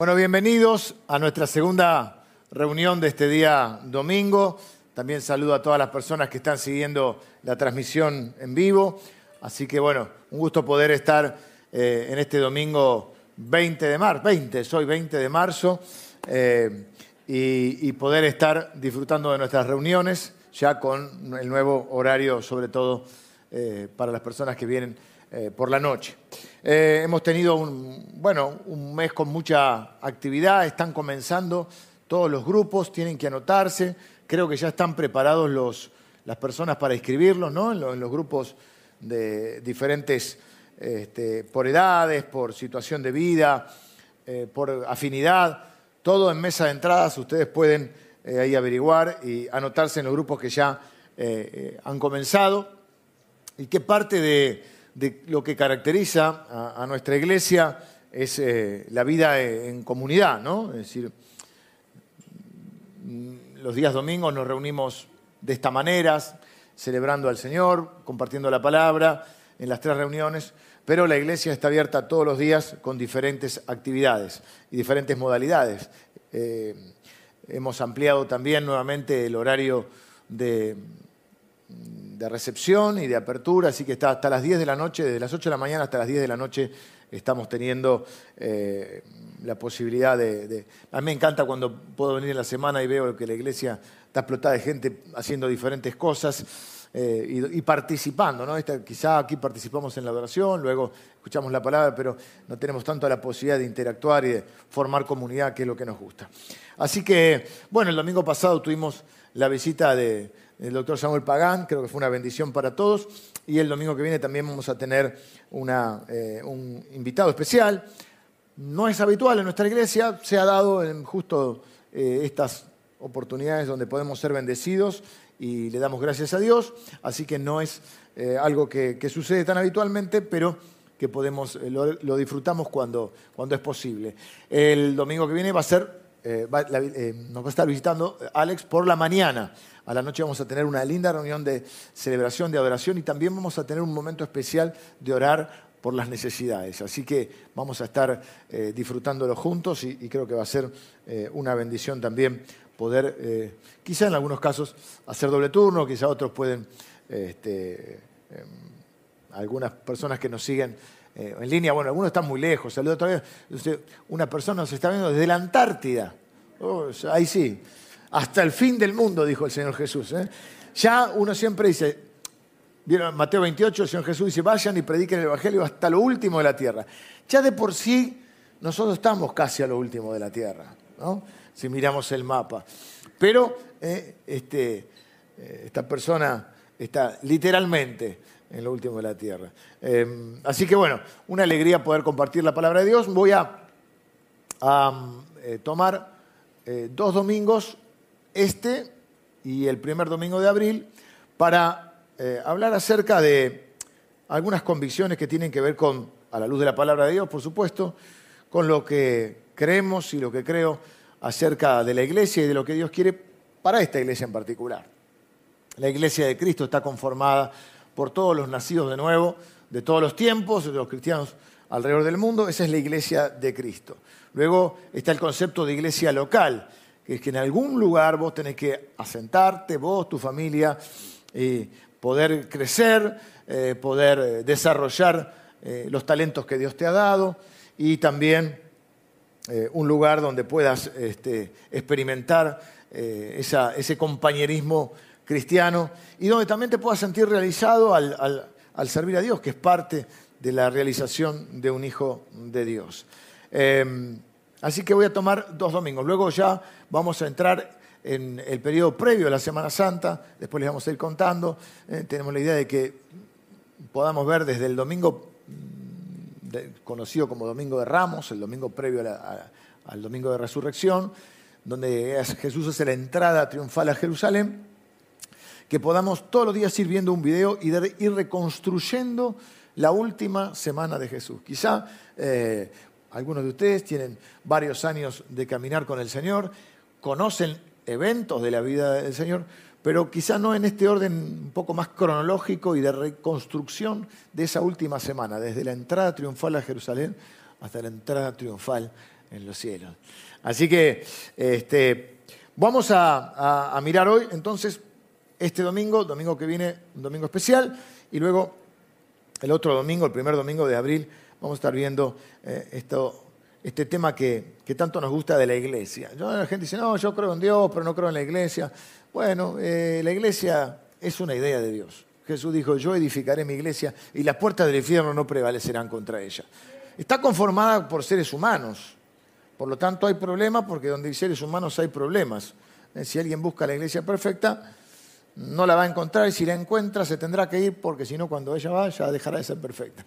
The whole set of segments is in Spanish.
Bueno, bienvenidos a nuestra segunda reunión de este día domingo. También saludo a todas las personas que están siguiendo la transmisión en vivo. Así que bueno, un gusto poder estar eh, en este domingo 20 de marzo, 20, soy 20 de marzo, y, y poder estar disfrutando de nuestras reuniones ya con el nuevo horario, sobre todo eh, para las personas que vienen eh, por la noche. Eh, hemos tenido un, bueno, un mes con mucha actividad, están comenzando todos los grupos, tienen que anotarse, creo que ya están preparados los, las personas para inscribirlos ¿no? en, lo- en los grupos de diferentes, este, por edades, por situación de vida, eh, por afinidad, todo en mesa de entradas, ustedes pueden ahí averiguar y anotarse en los grupos que ya han comenzado y que parte de, de lo que caracteriza a, nuestra iglesia es eh, la vida eh, en comunidad, ¿no? Es decir, mm, los días domingos nos reunimos de esta manera, celebrando al Señor, compartiendo la palabra en las tres reuniones, pero la iglesia está abierta todos los días con diferentes actividades y diferentes modalidades. Eh, hemos ampliado también nuevamente el horario de, de recepción y de apertura, así que está hasta las 10 de la noche, desde las 8 de la mañana hasta las 10 de la noche estamos teniendo eh, la posibilidad de, de- A mí me encanta cuando puedo venir en la semana y veo que la iglesia está explotada de gente haciendo diferentes cosas eh, y, participando, ¿no? Esta- quizá aquí participamos en la adoración, luego escuchamos la palabra, pero no tenemos tanto la posibilidad de interactuar y de formar comunidad, que es lo que nos gusta. Así que, bueno, el domingo pasado tuvimos la visita de- del doctor Samuel Pagán, creo que fue una bendición para todos, y el domingo que viene también vamos a tener una, eh, un invitado especial. No es habitual en nuestra iglesia, se ha dado en justo eh, estas oportunidades donde podemos ser bendecidos y le damos gracias a Dios, así que no es eh, algo que, sucede tan habitualmente, pero que podemos, eh, lo, disfrutamos cuando, cuando es posible. El domingo que viene va a ser, eh, nos va a estar visitando Alex por la mañana. A la noche vamos a tener una linda reunión de celebración, de adoración y también vamos a tener un momento especial de orar por las necesidades. Así que vamos a estar disfrutándolo juntos y, creo que va a ser una bendición también poder, eh, quizá en algunos casos, hacer doble turno, quizá otros pueden, este, em, algunas personas que nos siguen eh, en línea, bueno, algunos están muy lejos, saludo otra vez, una persona nos está viendo desde la Antártida, Oh, ahí sí, hasta el fin del mundo, dijo el Señor Jesús. ¿eh? Ya uno siempre dice, Vieron Mateo 28, el Señor Jesús dice, vayan y prediquen el Evangelio hasta lo último de la tierra. Ya de por sí, nosotros estamos casi a lo último de la tierra, ¿no? Si miramos el mapa. Pero eh, este, eh, esta persona está literalmente en lo último de la tierra. Eh, así que bueno, una alegría poder compartir la palabra de Dios. Voy a, eh, tomar dos domingos, este y el primer domingo de abril, para hablar acerca de algunas convicciones que tienen que ver con, a la luz de la palabra de Dios, por supuesto, con lo que creemos y lo que creo acerca de la iglesia y de lo que Dios quiere para esta iglesia en particular. La iglesia de Cristo está conformada por todos los nacidos de nuevo, de todos los tiempos, de los cristianos alrededor del mundo. Esa es la iglesia de Cristo. Luego está el concepto de iglesia local, que es que en algún lugar vos tenés que asentarte, vos, tu familia, y poder crecer, eh, poder eh, desarrollar eh, los talentos que Dios te ha dado y también eh, un lugar donde puedas este, experimentar eh, ese compañerismo cristiano y donde también te puedas sentir realizado al, al- al servir a Dios, que es parte de la realización de un hijo de Dios. Eh, así que voy a tomar dos domingos. Luego ya vamos a entrar en el periodo previo a la Semana Santa, después les vamos a ir contando. Eh, tenemos la idea de que podamos ver desde el domingo conocido como Domingo de Ramos, el domingo previo al Domingo de Resurrección, donde es- Jesús hace la entrada triunfal a Jerusalén, que podamos todos los días ir viendo un video y ir reconstruyendo la última semana de Jesús. Quizá eh, algunos de ustedes tienen varios años de caminar con el Señor, conocen eventos de la vida del Señor, pero quizá no en este orden un poco más cronológico y de reconstrucción de esa última semana, desde la entrada triunfal a Jerusalén hasta la entrada triunfal en los cielos. Así que este, vamos a, mirar hoy entonces este domingo, domingo que viene, un domingo especial, y luego el otro domingo, el primer domingo de abril, vamos a estar viendo eh, esto, este tema que, tanto nos gusta de la iglesia. la gente dice, no, yo creo en Dios, pero no creo en la iglesia. Bueno, eh, la iglesia es una idea de Dios. Jesús dijo, yo edificaré mi iglesia y las puertas del infierno no prevalecerán contra ella. Está conformada por seres humanos. Por lo tanto, hay problemas porque donde hay seres humanos hay problemas. Eh, si alguien busca la iglesia perfecta, no la va a encontrar y si la encuentra se tendrá que ir porque si no cuando ella vaya dejará de ser perfecta.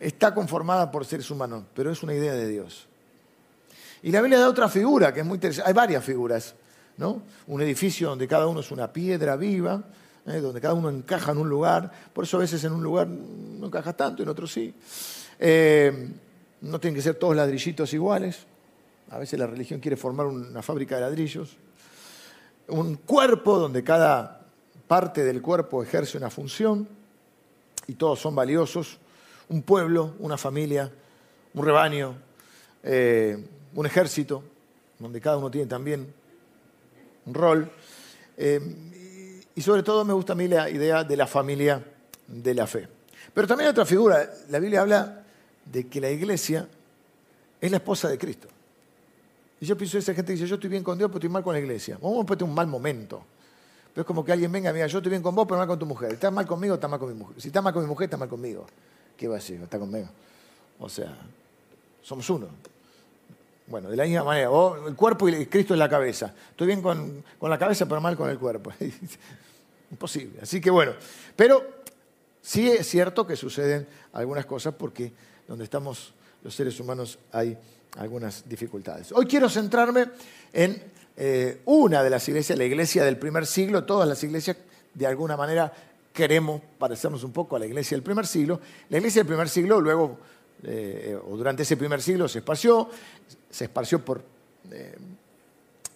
Está conformada por seres humanos, pero es una idea de Dios. Y la Biblia da otra figura que es muy interesante. Hay varias figuras, ¿no? Un edificio donde cada uno es una piedra viva, ¿eh? donde cada uno encaja en un lugar. Por eso a veces en un lugar no encaja tanto, en otro sí. Eh, no tienen que ser todos ladrillitos iguales. A veces la religión quiere formar una fábrica de ladrillos un cuerpo donde cada parte del cuerpo ejerce una función y todos son valiosos, un pueblo, una familia, un rebaño, eh, un ejército, donde cada uno tiene también un rol. Eh, y sobre todo me gusta a mí la idea de la familia de la fe. Pero también hay otra figura. La Biblia habla de que la iglesia es la esposa de Cristo. Y yo pienso esa gente que dice, yo estoy bien con Dios, pero estoy mal con la iglesia. Vamos a un mal momento. Pero es como que alguien venga y diga, yo estoy bien con vos, pero mal con tu mujer. ¿Estás mal conmigo estás mal con mi mujer? Si estás mal con mi mujer, estás mal conmigo. ¿Qué va a decir? Está conmigo. O sea, somos uno. Bueno, de la misma manera, el cuerpo y Cristo es la cabeza. Estoy bien con, con la cabeza, pero mal con el cuerpo. Imposible. Así que bueno, pero sí es cierto que suceden algunas cosas porque donde estamos los seres humanos hay algunas dificultades. Hoy quiero centrarme en eh, una de las iglesias, la iglesia del primer siglo. Todas las iglesias, de alguna manera, queremos parecernos un poco a la iglesia del primer siglo. La iglesia del primer siglo, luego, eh, o durante ese primer siglo, se esparció, se esparció por, eh,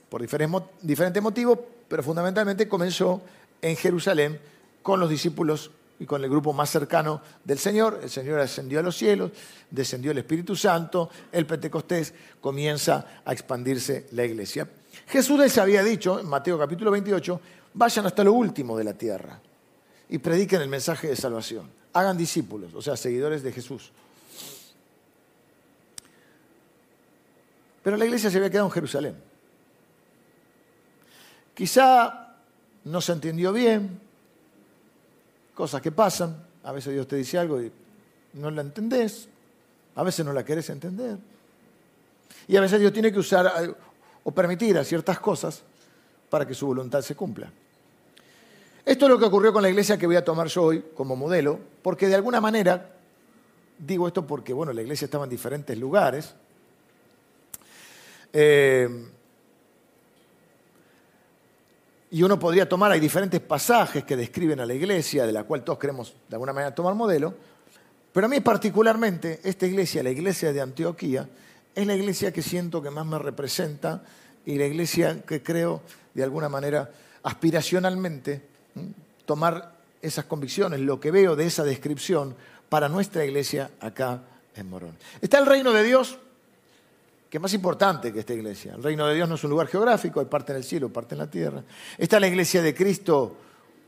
por diferentes, motivos, pero fundamentalmente comenzó en Jerusalén con los discípulos y con el grupo más cercano del Señor. El Señor ascendió a los cielos, descendió el Espíritu Santo, el Pentecostés comienza a expandirse la iglesia. Jesús les había dicho en Mateo capítulo 28, vayan hasta lo último de la tierra y prediquen el mensaje de salvación. Hagan discípulos, o sea, seguidores de Jesús. Pero la iglesia se había quedado en Jerusalén. Quizá no se entendió bien, cosas que pasan, a veces Dios te dice algo y no la entendés, a veces no la querés entender. Y a veces Dios tiene que usar o permitir a ciertas cosas para que su voluntad se cumpla. Esto es lo que ocurrió con la iglesia que voy a tomar yo hoy como modelo, porque de alguna manera, digo esto porque, bueno, la iglesia estaba en diferentes lugares, eh, y uno podría tomar, hay diferentes pasajes que describen a la iglesia, de la cual todos queremos de alguna manera tomar modelo, pero a mí particularmente esta iglesia, la iglesia de Antioquía, es la iglesia que siento que más me representa y la iglesia que creo de alguna manera aspiracionalmente tomar esas convicciones, lo que veo de esa descripción para nuestra iglesia acá en Morón. Está el reino de Dios, que es más importante que esta iglesia. El reino de Dios no es un lugar geográfico, hay parte en el cielo, parte en la tierra. Está la iglesia de Cristo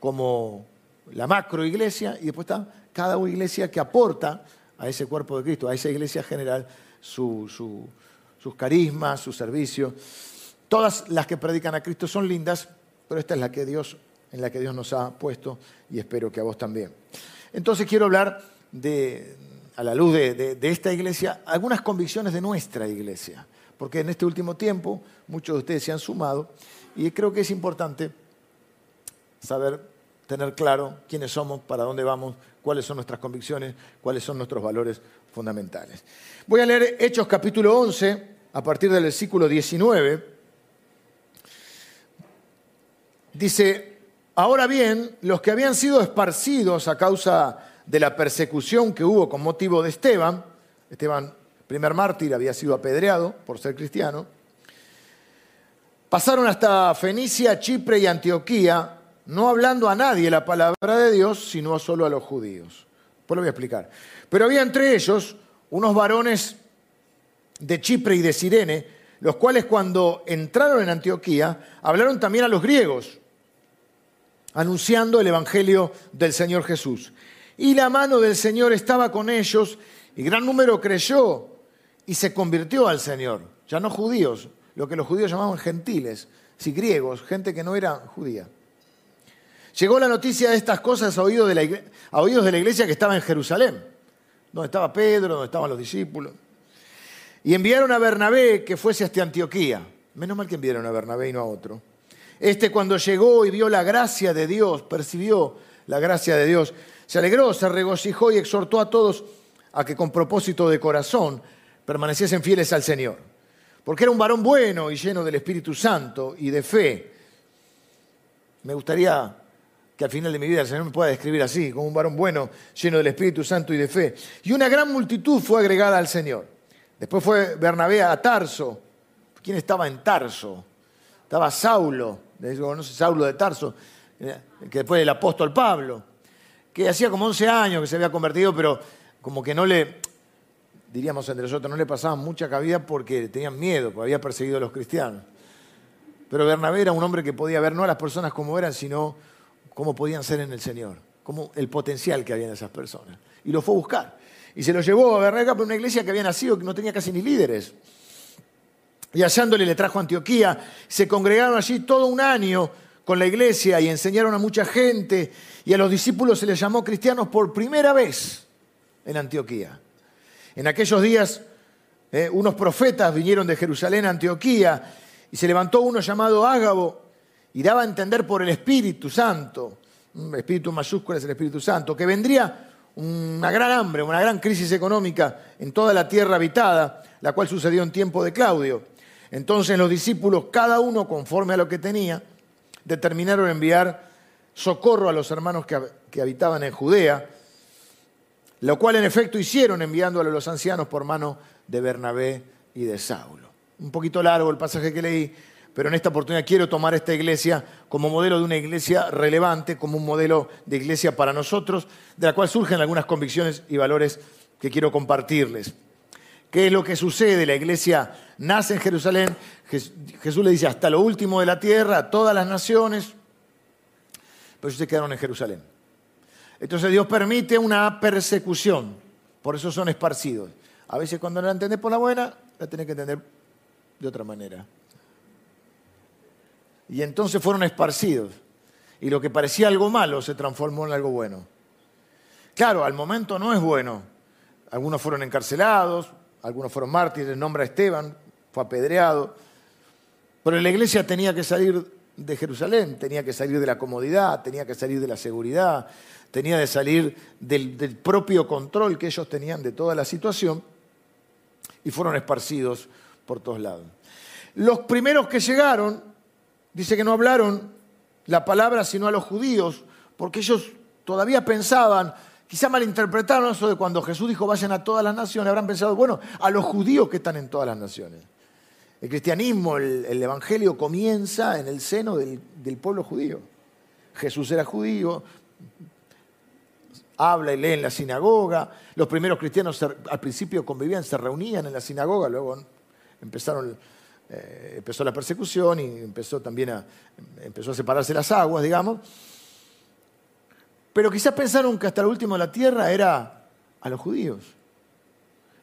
como la macro iglesia y después está cada iglesia que aporta a ese cuerpo de Cristo, a esa iglesia general, sus carismas, su servicio. Todas las que predican a Cristo son lindas, pero esta es la que Dios, en la que Dios nos ha puesto y espero que a vos también. Entonces quiero hablar de, a la luz de, esta iglesia, algunas convicciones de nuestra iglesia, porque en este último tiempo muchos de ustedes se han sumado y creo que es importante saber, tener claro quiénes somos, para dónde vamos, cuáles son nuestras convicciones, cuáles son nuestros valores fundamentales. Voy a leer Hechos capítulo 11, a partir del versículo 19. Dice, ahora bien, los que habían sido esparcidos a causa de la persecución que hubo con motivo de Esteban. Esteban, primer mártir, había sido apedreado por ser cristiano. Pasaron hasta Fenicia, Chipre y Antioquía, no hablando a nadie la palabra de Dios, sino solo a los judíos. Pues lo voy a explicar. Pero había entre ellos unos varones de Chipre y de Sirene, los cuales cuando entraron en Antioquía hablaron también a los griegos, anunciando el Evangelio del Señor Jesús. Y la mano del Señor estaba con ellos y gran número creyó y se convirtió al Señor. Ya no judíos, lo que los judíos llamaban gentiles, si griegos, gente que no era judía. Llegó la noticia de estas cosas a oídos de la, a oídos de la iglesia que estaba en Jerusalén, donde estaba Pedro, donde estaban los discípulos. Y enviaron a Bernabé que fuese hasta Antioquía. Menos mal que enviaron a Bernabé y no a otro. Este cuando llegó y vio la gracia de Dios, percibió la gracia de Dios, se alegró, se regocijó y exhortó a todos a que con propósito de corazón permaneciesen fieles al Señor. Porque era un varón bueno y lleno del Espíritu Santo y de fe. Me gustaría que al final de mi vida el Señor me pueda describir así, como un varón bueno, lleno del Espíritu Santo y de fe. Y una gran multitud fue agregada al Señor. Después fue Bernabé a Tarso. ¿Quién estaba en Tarso? Estaba Saulo, no sé, Saulo de Tarso, eh, que después el apóstol Pablo, que hacía como 11 años que se había convertido, pero como que no le, diríamos entre nosotros, no le pasaban mucha cabida porque tenían miedo, porque había perseguido a los cristianos. Pero Bernabé era un hombre que podía ver no a las personas como eran, sino cómo podían ser en el Señor, como el potencial que había en esas personas. Y lo fue a buscar. Y se lo llevó a Berreca por una iglesia que había nacido, que no tenía casi ni líderes. Y hallándole le trajo a Antioquía. Se congregaron allí todo un año con la iglesia y enseñaron a mucha gente. Y a los discípulos se les llamó cristianos por primera vez en Antioquía. En aquellos días, eh, unos profetas vinieron de Jerusalén a Antioquía y se levantó uno llamado Ágabo y daba a entender por el Espíritu Santo, Espíritu mayúscula es el Espíritu Santo, que vendría una gran hambre, una gran crisis económica en toda la tierra habitada, la cual sucedió en tiempo de Claudio. Entonces los discípulos, cada uno conforme a lo que tenía, determinaron enviar socorro a los hermanos que, habitaban en Judea, lo cual en efecto hicieron enviándolo a los ancianos por mano de Bernabé y de Saulo. Un poquito largo el pasaje que leí, pero en esta oportunidad quiero tomar esta iglesia como modelo de una iglesia relevante, como un modelo de iglesia para nosotros, de la cual surgen algunas convicciones y valores que quiero compartirles. ¿Qué es lo que sucede? La iglesia nace en Jerusalén, Jesús le dice hasta lo último de la tierra, a todas las naciones, pero ellos se quedaron en Jerusalén. Entonces Dios permite una persecución, por eso son esparcidos. A veces cuando no la entendés por la buena, la tenés que entender de otra manera. Y entonces fueron esparcidos. Y lo que parecía algo malo se transformó en algo bueno. Claro, al momento no es bueno. Algunos fueron encarcelados, algunos fueron mártires, nombra a Esteban, fue apedreado. Pero la iglesia tenía que salir de Jerusalén, tenía que salir de la comodidad, tenía que salir de la seguridad, tenía que salir del, del propio control que ellos tenían de toda la situación y fueron esparcidos por todos lados. Los primeros que llegaron Dice que no hablaron la palabra sino a los judíos, porque ellos todavía pensaban, quizá malinterpretaron eso de cuando Jesús dijo vayan a todas las naciones, habrán pensado, bueno, a los judíos que están en todas las naciones. El cristianismo, el, evangelio comienza en el seno del, pueblo judío. Jesús era judío, habla y lee en la sinagoga. Los primeros cristianos al principio convivían, se reunían en la sinagoga, luego empezaron eh, empezó la persecución y empezó también a, empezó a separarse las aguas, digamos. Pero quizás pensaron que hasta el último de la tierra era a los judíos.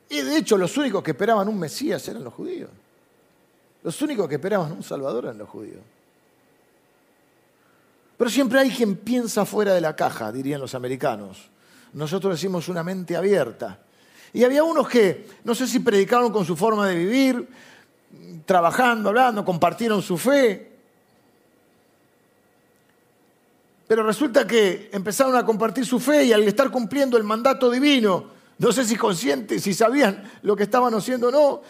Y de hecho los únicos que esperaban un Mesías eran los judíos. Los únicos que esperaban un Salvador eran los judíos. Pero siempre hay quien piensa fuera de la caja, dirían los americanos. Nosotros decimos una mente abierta. Y había unos que, no sé si predicaron con su forma de vivir, trabajando, hablando, compartieron su fe. Pero resulta que empezaron a compartir su fe y al estar cumpliendo el mandato divino, no sé si conscientes, si sabían lo que estaban haciendo o no,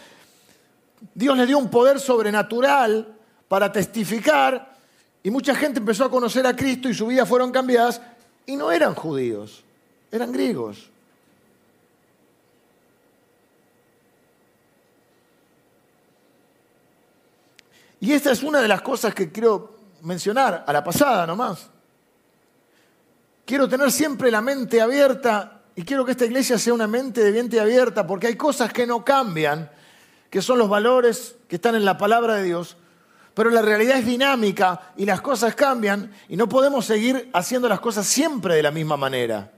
Dios les dio un poder sobrenatural para testificar y mucha gente empezó a conocer a Cristo y su vida fueron cambiadas y no eran judíos, eran griegos. Y esta es una de las cosas que quiero mencionar, a la pasada nomás. Quiero tener siempre la mente abierta y quiero que esta iglesia sea una mente de mente abierta porque hay cosas que no cambian que son los valores que están en la palabra de Dios, pero la realidad es dinámica y las cosas cambian y no podemos seguir haciendo las cosas siempre de la misma manera.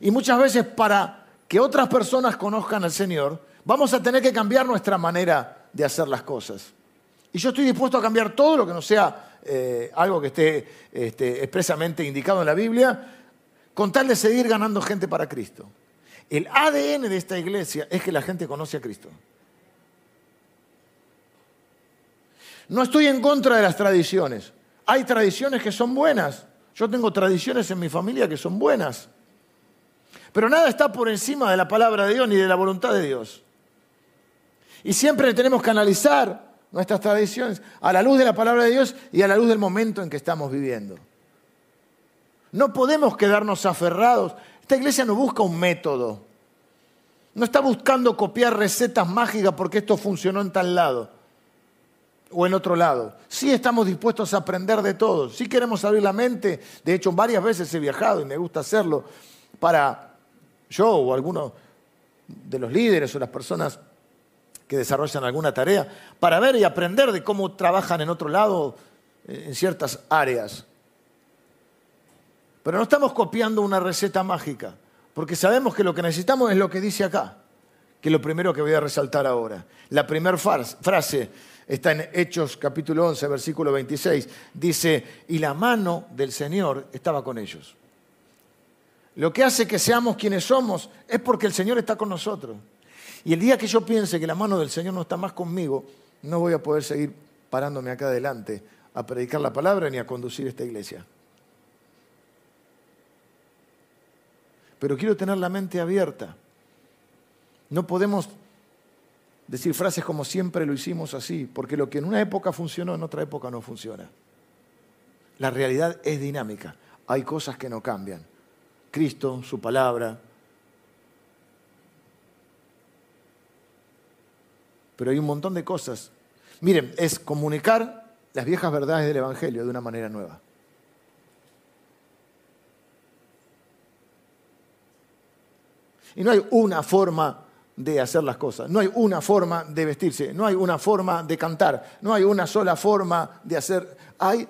Y muchas veces para que otras personas conozcan al Señor, vamos a tener que cambiar nuestra manera de hacer las cosas. Y yo estoy dispuesto a cambiar todo lo que no sea eh, algo que esté este, expresamente indicado en la Biblia, con tal de seguir ganando gente para Cristo. El ADN de esta iglesia es que la gente conoce a Cristo. No estoy en contra de las tradiciones. Hay tradiciones que son buenas. Yo tengo tradiciones en mi familia que son buenas. Pero nada está por encima de la palabra de Dios ni de la voluntad de Dios. Y siempre tenemos que analizar nuestras tradiciones a la luz de la palabra de Dios y a la luz del momento en que estamos viviendo. No podemos quedarnos aferrados. Esta iglesia no busca un método. No está buscando copiar recetas mágicas porque esto funcionó en tal lado o en otro lado. Sí estamos dispuestos a aprender de todo. Sí queremos abrir la mente. De hecho, varias veces he viajado y me gusta hacerlo para yo o alguno de los líderes o las personas que desarrollan alguna tarea, para ver y aprender de cómo trabajan en otro lado eh, en ciertas áreas. Pero no estamos copiando una receta mágica, porque sabemos que lo que necesitamos es lo que dice acá, que es lo primero que voy a resaltar ahora. La primera frase está en Hechos capítulo 11, versículo 26, dice, y la mano del Señor estaba con ellos. Lo que hace que seamos quienes somos es porque el Señor está con nosotros. Y el día que yo piense que la mano del Señor no está más conmigo, no voy a poder seguir parándome acá adelante a predicar la palabra ni a conducir esta iglesia. pero quiero tener la mente abierta. No podemos decir frases como siempre lo hicimos así, porque lo que en una época funcionó, en otra época no funciona. La realidad es dinámica, hay cosas que no cambian. Cristo, su palabra. Pero hay un montón de cosas. Miren, es comunicar las viejas verdades del Evangelio de una manera nueva. Y no hay una forma de hacer las cosas, no hay una forma de vestirse, no hay una forma de cantar, no hay una sola forma de hacer, hay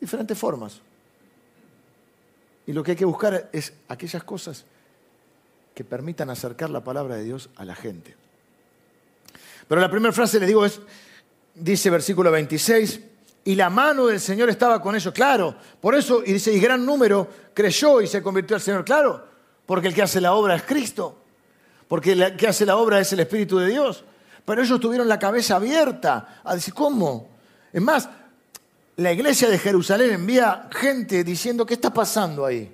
diferentes formas. Y lo que hay que buscar es aquellas cosas que permitan acercar la palabra de Dios a la gente. Pero la primera frase, les digo, es, dice versículo 26, y la mano del Señor estaba con ellos, claro. Por eso, y dice, y gran número creyó y se convirtió al Señor, claro. Porque el que hace la obra es Cristo. Porque el que hace la obra es el Espíritu de Dios. Pero ellos tuvieron la cabeza abierta a decir, ¿cómo? Es más, la iglesia de Jerusalén envía gente diciendo, ¿qué está pasando ahí?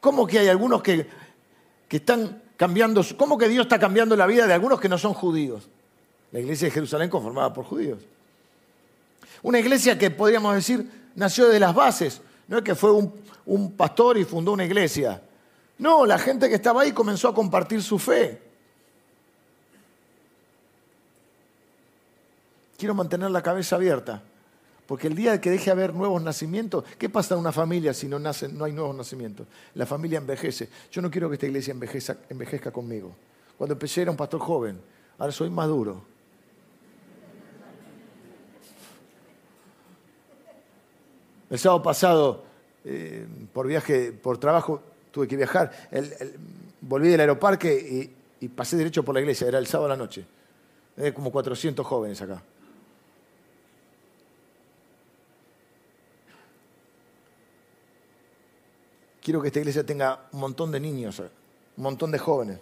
¿Cómo que hay algunos que, que están cambiando, cómo que Dios está cambiando la vida de algunos que no son judíos? La iglesia de Jerusalén conformada por judíos. Una iglesia que podríamos decir nació de las bases. No es que fue un, pastor y fundó una iglesia. No, la gente que estaba ahí comenzó a compartir su fe. Quiero mantener la cabeza abierta, porque el día que deje haber nuevos nacimientos, ¿qué pasa en una familia si no, no hay nuevos nacimientos? La familia envejece. Yo no quiero que esta iglesia envejezca, envejezca conmigo. Cuando empecé era un pastor joven, ahora soy maduro. El sábado pasado, eh, por viaje, por trabajo, tuve que viajar. volví del aeroparque y, pasé derecho por la iglesia, era el sábado a la noche. Hay como 400 jóvenes acá. Quiero que esta iglesia tenga un montón de niños, un montón de jóvenes,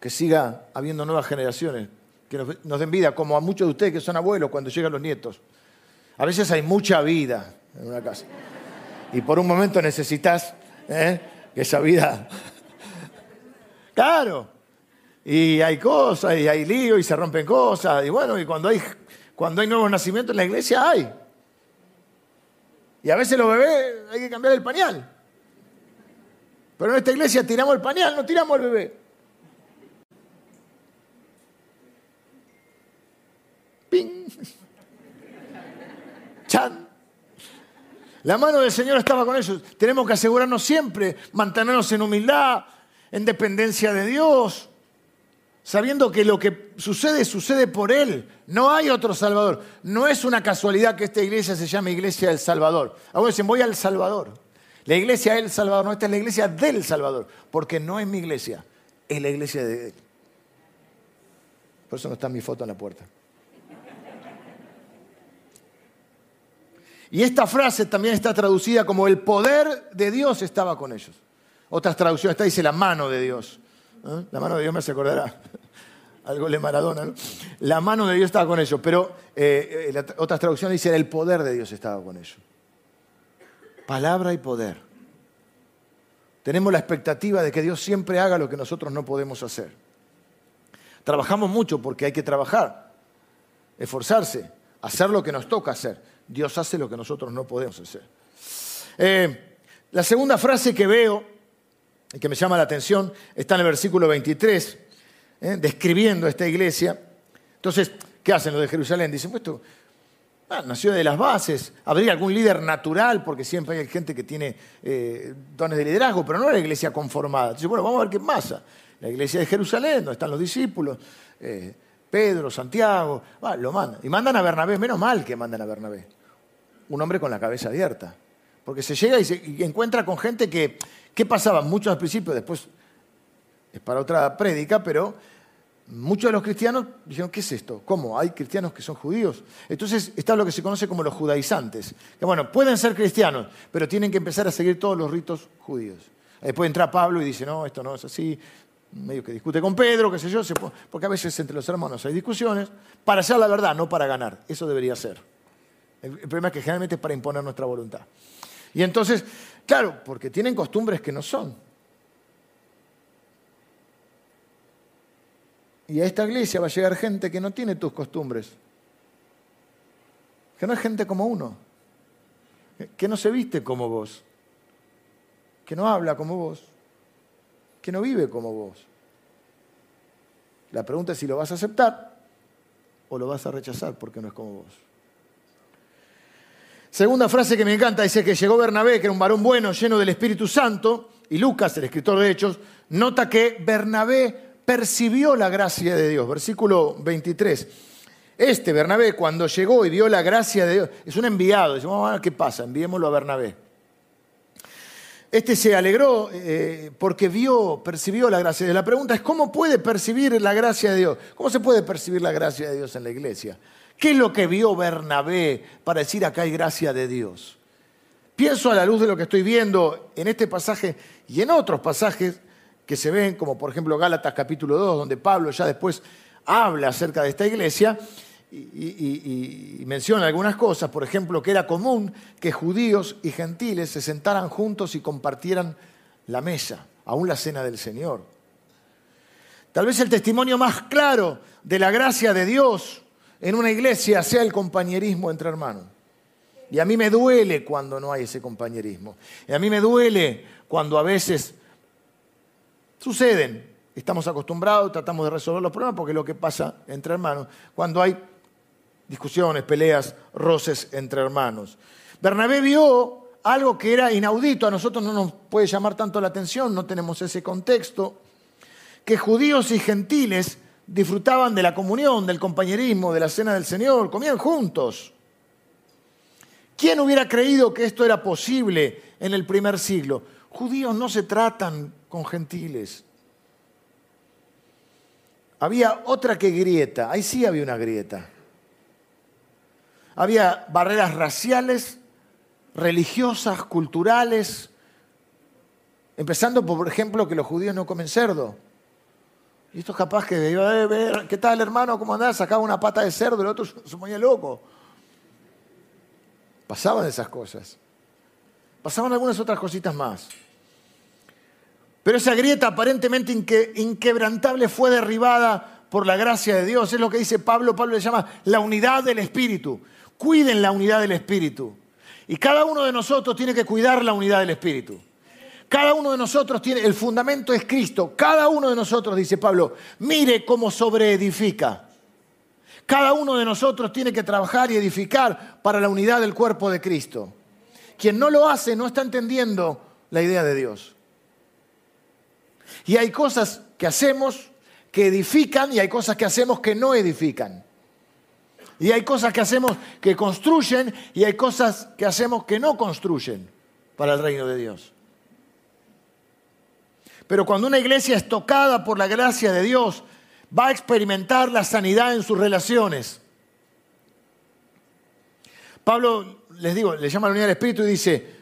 que siga habiendo nuevas generaciones, que nos, den vida, como a muchos de ustedes que son abuelos cuando llegan los nietos. A veces hay mucha vida, en una casa. Y por un momento necesitas ¿eh? esa vida. Claro. Y hay cosas, y hay lío, y se rompen cosas. Y bueno, y cuando hay, cuando hay nuevos nacimientos en la iglesia hay. Y a veces los bebés hay que cambiar el pañal. Pero en esta iglesia tiramos el pañal, no tiramos el bebé. ¡Ping! ¡Chan! La mano del Señor estaba con ellos. Tenemos que asegurarnos siempre, mantenernos en humildad, en dependencia de Dios, sabiendo que lo que sucede sucede por Él. No hay otro Salvador. No es una casualidad que esta iglesia se llame Iglesia del Salvador. Algunos dicen, voy al Salvador. La iglesia del Salvador, no, esta es la iglesia del Salvador, porque no es mi iglesia, es la iglesia de... Por eso no está mi foto en la puerta. Y esta frase también está traducida como el poder de Dios estaba con ellos. Otras traducciones, está dice la mano de Dios. ¿Eh? La mano de Dios me se acordará. Algo le Maradona, ¿no? La mano de Dios estaba con ellos, pero eh, eh, otras traducciones dicen el poder de Dios estaba con ellos. Palabra y poder. Tenemos la expectativa de que Dios siempre haga lo que nosotros no podemos hacer. Trabajamos mucho porque hay que trabajar, esforzarse, hacer lo que nos toca hacer. Dios hace lo que nosotros no podemos hacer. la segunda frase que veo y que me llama la atención, está en el versículo 23, ¿eh? describiendo esta iglesia. Entonces, ¿qué hacen los de Jerusalén? Dicen, pues esto ah, nació de las bases, habría algún líder natural, porque siempre hay gente que tiene eh, dones de liderazgo, pero no la iglesia conformada. Entonces, bueno, vamos a ver qué pasa. La iglesia de Jerusalén, donde están los discípulos, eh, Pedro, Santiago, lo mandan. Y mandan a Bernabé, menos mal que mandan a Bernabé. Un hombre con la cabeza abierta. Porque se llega y se encuentra con gente que ¿Qué pasaba? Muchos al principio, después es para otra prédica, pero muchos de los cristianos dijeron, ¿qué es esto? ¿Cómo? ¿Hay cristianos que son judíos? Entonces está lo que se conoce como los judaizantes. Que bueno, pueden ser cristianos, pero tienen que empezar a seguir todos los ritos judíos. Después entra Pablo y dice, no, esto no es así, medio que discute con Pedro, qué sé yo, porque a veces entre los hermanos hay discusiones, para hacer la verdad, no para ganar. Eso debería ser. El problema es que generalmente es para imponer nuestra voluntad. Y entonces Claro, porque tienen costumbres que no son. Y a esta iglesia va a llegar gente que no tiene tus costumbres, que no es gente como uno, que no se viste como vos, que no habla como vos, que no vive como vos. La pregunta es si lo vas a aceptar o lo vas a rechazar porque no es como vos. Segunda frase que me encanta, dice que llegó Bernabé, que era un varón bueno, lleno del Espíritu Santo, y Lucas, el escritor de Hechos, nota que Bernabé percibió la gracia de Dios. Versículo 23. Este Bernabé, cuando llegó y vio la gracia de Dios, es un enviado, dice, ver qué pasa, enviémoslo a Bernabé. Este se alegró eh, porque vio, percibió la gracia de Dios. La pregunta es, ¿cómo puede percibir la gracia de Dios? ¿Cómo se puede percibir la gracia de Dios en la iglesia? ¿Qué es lo que vio Bernabé para decir acá hay gracia de Dios? Pienso a la luz de lo que estoy viendo en este pasaje y en otros pasajes que se ven, como por ejemplo Gálatas capítulo 2, donde Pablo ya después habla acerca de esta iglesia y, menciona algunas cosas, por ejemplo, que era común que judíos y gentiles se sentaran juntos y compartieran la mesa, aún la cena del Señor. Tal vez el testimonio más claro de la gracia de Dios en una iglesia sea el compañerismo entre hermanos. Y a mí me duele cuando no hay ese compañerismo. Y a mí me duele cuando a veces suceden. Estamos acostumbrados, tratamos de resolver los problemas porque es lo que pasa entre hermanos. Cuando hay discusiones, peleas, roces entre hermanos. Bernabé vio algo que era inaudito, a nosotros no nos puede llamar tanto la atención, no tenemos ese contexto, que judíos y gentiles disfrutaban de la comunión, del compañerismo, de la cena del Señor, comían juntos. ¿Quién hubiera creído que esto era posible en el primer siglo? Judíos no se tratan con gentiles. Había otra que grieta, ahí sí había una grieta. Había barreras raciales, religiosas, culturales, empezando por ejemplo que los judíos no comen cerdo. Y esto es capaz que iba a ver, ¿qué tal hermano? ¿Cómo andás? Sacaba una pata de cerdo, el otro se ponía loco. Pasaban esas cosas. Pasaban algunas otras cositas más. Pero esa grieta aparentemente inquebrantable fue derribada por la gracia de Dios. Es lo que dice Pablo. Pablo le llama la unidad del Espíritu. Cuiden la unidad del Espíritu. Y cada uno de nosotros tiene que cuidar la unidad del Espíritu. Cada uno de nosotros tiene, el fundamento es Cristo. Cada uno de nosotros, dice Pablo, mire cómo sobreedifica. Cada uno de nosotros tiene que trabajar y edificar para la unidad del cuerpo de Cristo. Quien no lo hace no está entendiendo la idea de Dios. Y hay cosas que hacemos que edifican y hay cosas que hacemos que no edifican. Y hay cosas que hacemos que construyen y hay cosas que hacemos que no construyen para el reino de Dios. Pero cuando una iglesia es tocada por la gracia de Dios, va a experimentar la sanidad en sus relaciones. Pablo, les digo, le llama la unidad del Espíritu y dice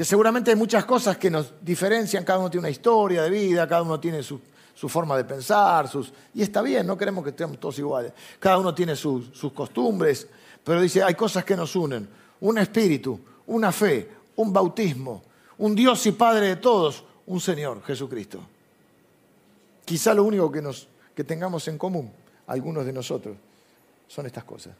que seguramente hay muchas cosas que nos diferencian, cada uno tiene una historia de vida, cada uno tiene su, forma de pensar, sus, y está bien, no queremos que estemos todos iguales, cada uno tiene sus, costumbres, pero dice, hay cosas que nos unen, un espíritu, una fe, un bautismo, un Dios y Padre de todos, un Señor, Jesucristo. Quizá lo único que, nos, que tengamos en común, algunos de nosotros, son estas cosas.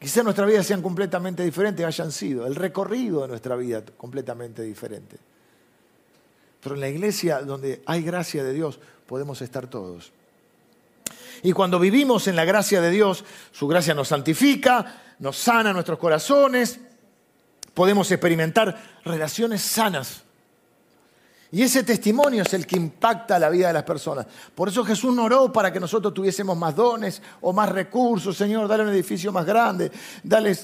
Quizá nuestra vida sean completamente diferentes, hayan sido, el recorrido de nuestra vida completamente diferente. Pero en la iglesia donde hay gracia de Dios podemos estar todos. Y cuando vivimos en la gracia de Dios, su gracia nos santifica, nos sana nuestros corazones, podemos experimentar relaciones sanas y ese testimonio es el que impacta la vida de las personas. Por eso Jesús no oró para que nosotros tuviésemos más dones o más recursos. Señor, dale un edificio más grande, dale eh,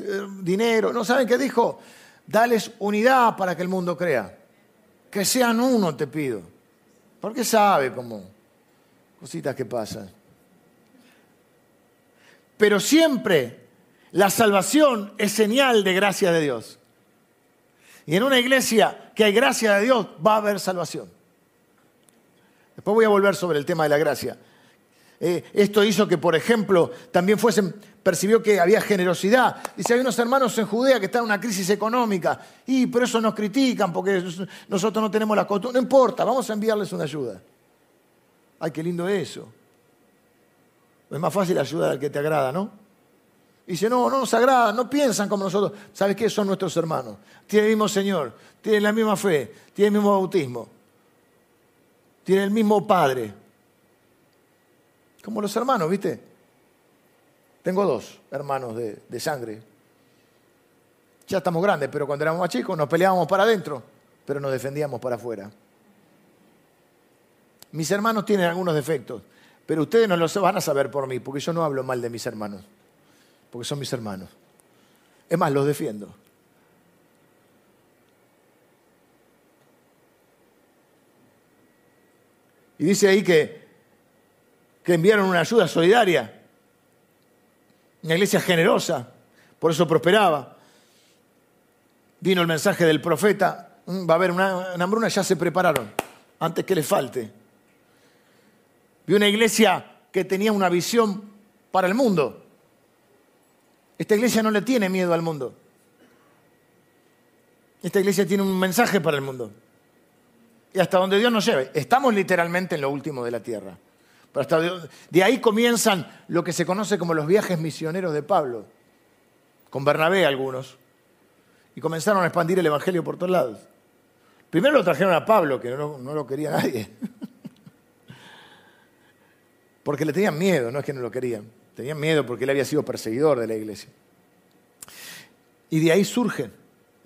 dinero. ¿No saben qué dijo? Dales unidad para que el mundo crea. Que sean uno, te pido. Porque sabe cómo cositas que pasan. Pero siempre la salvación es señal de gracia de Dios. Y en una iglesia que hay gracia de Dios va a haber salvación. Después voy a volver sobre el tema de la gracia. Eh, esto hizo que, por ejemplo, también fuesen, percibió que había generosidad. Dice, hay unos hermanos en Judea que están en una crisis económica, y por eso nos critican, porque nosotros no tenemos la costumbre. No importa, vamos a enviarles una ayuda. Ay, qué lindo eso. Es más fácil ayudar al que te agrada, ¿no? Y dice, no, no nos agrada, no piensan como nosotros. ¿Sabes qué? Son nuestros hermanos. Tienen el mismo Señor, tienen la misma fe, tienen el mismo bautismo, tienen el mismo Padre. Como los hermanos, ¿viste? Tengo dos hermanos de, de sangre. Ya estamos grandes, pero cuando éramos más chicos nos peleábamos para adentro, pero nos defendíamos para afuera. Mis hermanos tienen algunos defectos, pero ustedes no los van a saber por mí, porque yo no hablo mal de mis hermanos porque son mis hermanos. Es más, los defiendo. Y dice ahí que, que enviaron una ayuda solidaria, una iglesia generosa, por eso prosperaba. Vino el mensaje del profeta, mm, va a haber una, una hambruna, ya se prepararon, antes que les falte. Vi una iglesia que tenía una visión para el mundo. Esta iglesia no le tiene miedo al mundo. Esta iglesia tiene un mensaje para el mundo. Y hasta donde Dios nos lleve. Estamos literalmente en lo último de la tierra. Pero hasta de, ahí comienzan lo que se conoce como los viajes misioneros de Pablo. Con Bernabé algunos. Y comenzaron a expandir el Evangelio por todos lados. Primero lo trajeron a Pablo, que no, no lo quería nadie. Porque le tenían miedo, no es que no lo querían. Tenían miedo porque él había sido perseguidor de la iglesia. Y de ahí surge.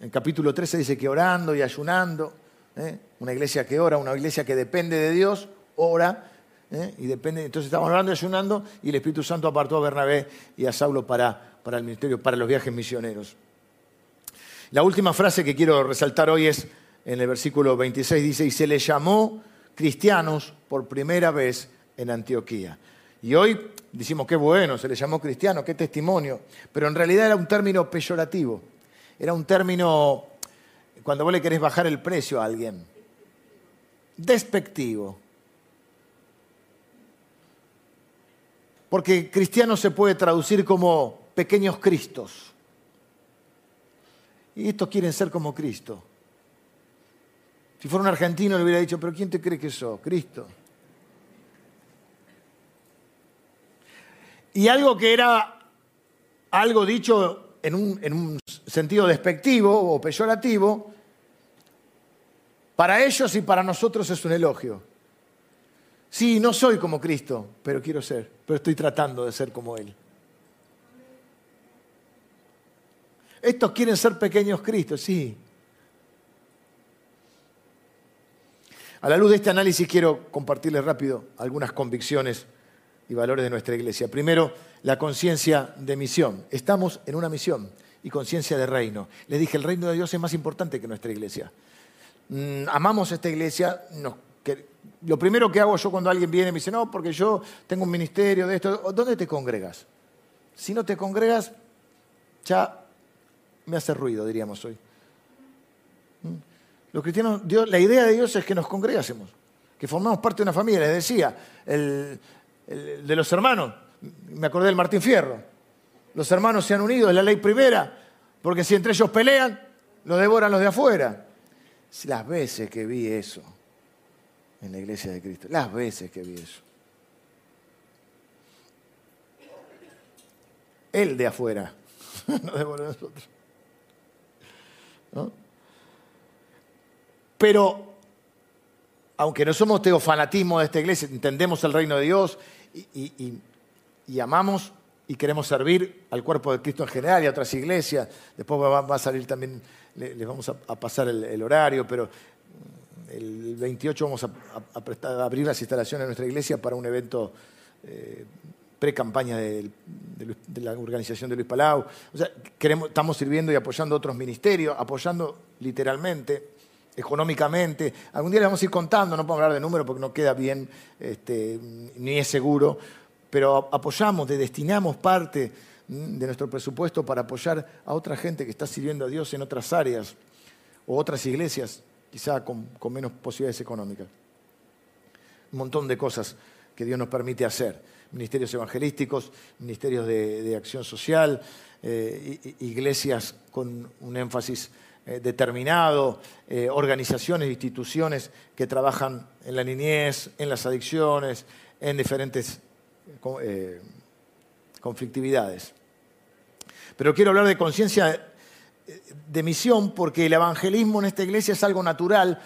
En capítulo 13 dice que orando y ayunando, ¿eh? una iglesia que ora, una iglesia que depende de Dios, ora, ¿eh? y depende. Entonces estamos orando y ayunando, y el Espíritu Santo apartó a Bernabé y a Saulo para, para el ministerio, para los viajes misioneros. La última frase que quiero resaltar hoy es en el versículo 26, dice, y se le llamó cristianos por primera vez en Antioquía. Y hoy decimos, qué bueno, se le llamó cristiano, qué testimonio, pero en realidad era un término peyorativo, era un término cuando vos le querés bajar el precio a alguien, despectivo. Porque cristiano se puede traducir como pequeños cristos. Y estos quieren ser como Cristo. Si fuera un argentino le hubiera dicho, pero ¿quién te cree que sos? Cristo. Y algo que era algo dicho en un, sentido despectivo o peyorativo, para ellos y para nosotros es un elogio. Sí, no soy como Cristo, pero quiero ser, pero estoy tratando de ser como Él. Estos quieren ser pequeños Cristos, sí. A la luz de este análisis quiero compartirles rápido algunas convicciones y valores de nuestra iglesia. Primero, la conciencia de misión. Estamos en una misión y conciencia de reino. Les dije, el reino de Dios es más importante que nuestra iglesia. Mm, amamos esta iglesia. lo primero que hago yo cuando alguien viene y me dice, no, porque yo tengo un ministerio de esto, ¿dónde te congregas? Si no te congregas, ya me hace ruido, diríamos hoy. Mm. Los cristianos, la idea de Dios es que nos congregásemos, que formamos parte de una familia. Les decía, el, de los hermanos, me acordé del Martín Fierro. Los hermanos se han unido, es la ley primera, porque si entre ellos pelean, lo devoran los de afuera. Las veces que vi eso en la iglesia de Cristo, las veces que vi eso. Él de afuera, no devora a nosotros. Pero, aunque no somos teofanatismo de esta iglesia, entendemos el reino de Dios y, amamos y queremos servir al cuerpo de Cristo en general y a otras iglesias. Después va, a salir también, les vamos a, pasar el, horario, pero el 28 vamos a, abrir las instalaciones de nuestra iglesia para un evento eh, pre-campaña de, la organización de Luis Palau. O sea, estamos sirviendo y apoyando otros ministerios, apoyando literalmente económicamente. Algún día le vamos a ir contando, no podemos hablar de números porque no queda bien, este, ni es seguro, pero apoyamos, destinamos parte de nuestro presupuesto para apoyar a otra gente que está sirviendo a Dios en otras áreas o otras iglesias, quizá con, menos posibilidades económicas. Un montón de cosas que Dios nos permite hacer. Ministerios evangelísticos, ministerios de, acción social, eh, iglesias con un énfasis eh, determinado, eh, organizaciones, instituciones que trabajan en la niñez, en las adicciones, en diferentes eh, conflictividades. Pero quiero hablar de conciencia de misión porque el evangelismo en esta iglesia es algo natural.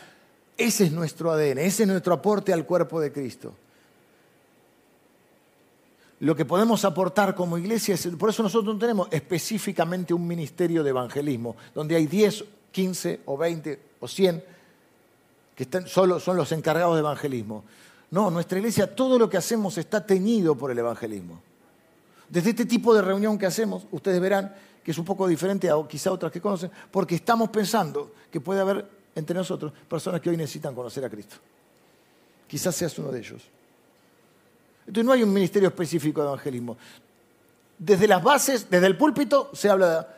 Ese es nuestro ADN, ese es nuestro aporte al cuerpo de Cristo. Lo que podemos aportar como iglesia es, por eso nosotros no tenemos específicamente un ministerio de evangelismo, donde hay 10, 15 o 20 o 100 que están, solo son los encargados de evangelismo. No, nuestra iglesia, todo lo que hacemos está teñido por el evangelismo. Desde este tipo de reunión que hacemos, ustedes verán que es un poco diferente a quizá otras que conocen, porque estamos pensando que puede haber entre nosotros personas que hoy necesitan conocer a Cristo. Quizás seas uno de ellos. Entonces no hay un ministerio específico de evangelismo. Desde las bases, desde el púlpito, se habla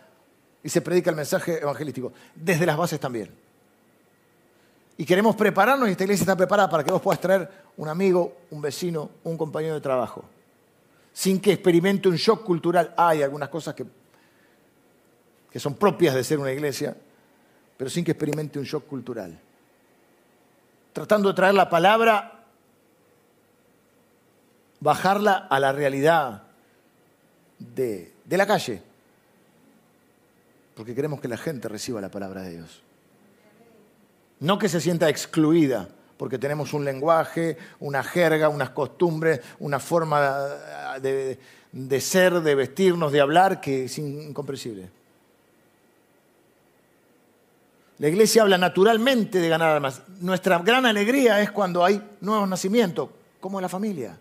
y se predica el mensaje evangelístico. Desde las bases también. Y queremos prepararnos y esta iglesia está preparada para que vos puedas traer un amigo, un vecino, un compañero de trabajo. Sin que experimente un shock cultural. Hay algunas cosas que, que son propias de ser una iglesia, pero sin que experimente un shock cultural. Tratando de traer la palabra bajarla a la realidad de, la calle, porque queremos que la gente reciba la palabra de Dios. No que se sienta excluida, porque tenemos un lenguaje, una jerga, unas costumbres, una forma de, de, ser, de vestirnos, de hablar, que es incomprensible. La iglesia habla naturalmente de ganar almas. Nuestra gran alegría es cuando hay nuevos nacimientos, como la familia